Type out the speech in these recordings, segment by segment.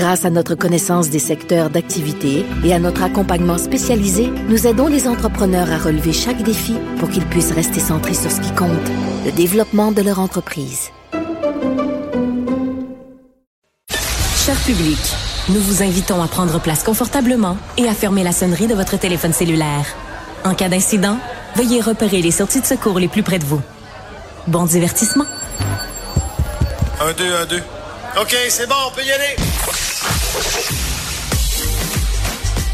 Grâce à notre connaissance des secteurs d'activité et à notre accompagnement spécialisé, nous aidons les entrepreneurs à relever chaque défi pour qu'ils puissent rester centrés sur ce qui compte, le développement de leur entreprise. Cher public, nous vous invitons à prendre place confortablement et à fermer la sonnerie de votre téléphone cellulaire. En cas d'incident, veuillez repérer les sorties de secours les plus près de vous. Bon divertissement. Un, deux, un, deux. OK, c'est bon, on peut y aller.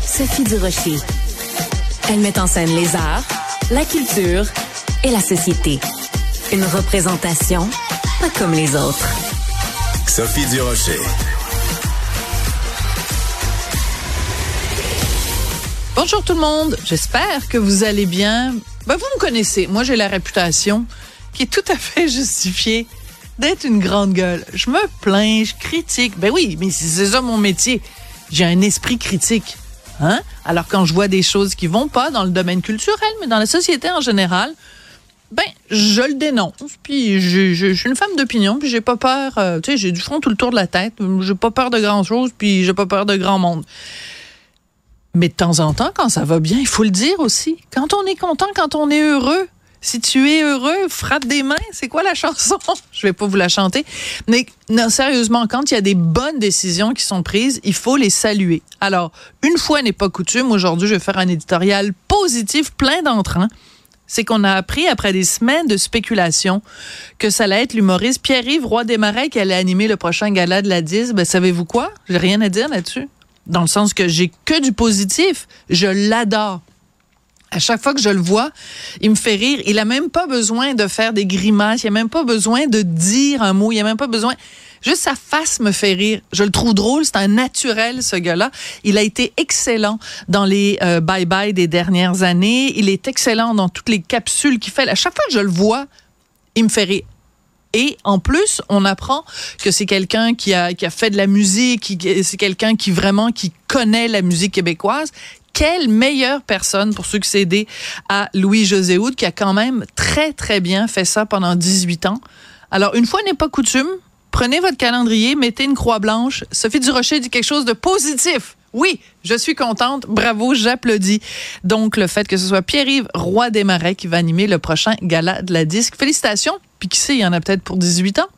Sophie Durocher. Elle met en scène les arts, la culture et la société. Une représentation pas comme les autres. Sophie Durocher. Bonjour tout le monde, j'espère que vous allez bien. Ben, vous me connaissez, moi j'ai la réputation qui est tout à fait justifiée d'être une grande gueule. Je me plains, je critique. Ben oui, mais c'est ça mon métier. J'ai un esprit critique. Hein? Alors quand je vois des choses qui vont pas dans le domaine culturel, mais dans la société en général, ben je le dénonce. Puis je, suis une femme d'opinion, puis j'ai pas peur. Euh, tu sais, j'ai du front tout le tour de la tête. J'ai pas peur de grand chose, puis j'ai pas peur de grand monde. Mais de temps en temps, quand ça va bien, il faut le dire aussi. Quand on est content, quand on est heureux, si tu es heureux, frappe des mains. C'est quoi la chanson? Je vais pas vous la chanter. Mais non, sérieusement, quand il y a des bonnes décisions qui sont prises, il faut les saluer. Alors, une fois n'est pas coutume, aujourd'hui, je vais faire un éditorial positif, plein d'entrain. C'est qu'on a appris après des semaines de spéculation que ça allait être l'humoriste Pierre-Yves Roy Desmarais qui allait animer le prochain gala de la 10. Ben, savez-vous quoi? J'ai rien à dire là-dessus dans le sens que j'ai que du positif. Je l'adore. À chaque fois que je le vois, il me fait rire. Il a même pas besoin de faire des grimaces. Il a même pas besoin de dire un mot. Il a même pas besoin. Juste sa face me fait rire. Je le trouve drôle. C'est un naturel, ce gars-là. Il a été excellent dans les euh, bye-bye des dernières années. Il est excellent dans toutes les capsules qu'il fait. À chaque fois que je le vois, il me fait rire. Et en plus, on apprend que c'est quelqu'un qui a, qui a fait de la musique, c'est quelqu'un qui vraiment qui connaît la musique québécoise. Quelle meilleure personne pour succéder à Louis-José Houd, qui a quand même très, très bien fait ça pendant 18 ans. Alors, une fois n'est pas coutume, prenez votre calendrier, mettez une croix blanche. Sophie Durocher dit quelque chose de positif. Oui, je suis contente. Bravo, j'applaudis. Donc, le fait que ce soit Pierre-Yves Roy Desmarais qui va animer le prochain gala de la disque. Félicitations. Puis qui sait, il y en a peut-être pour 18 ans.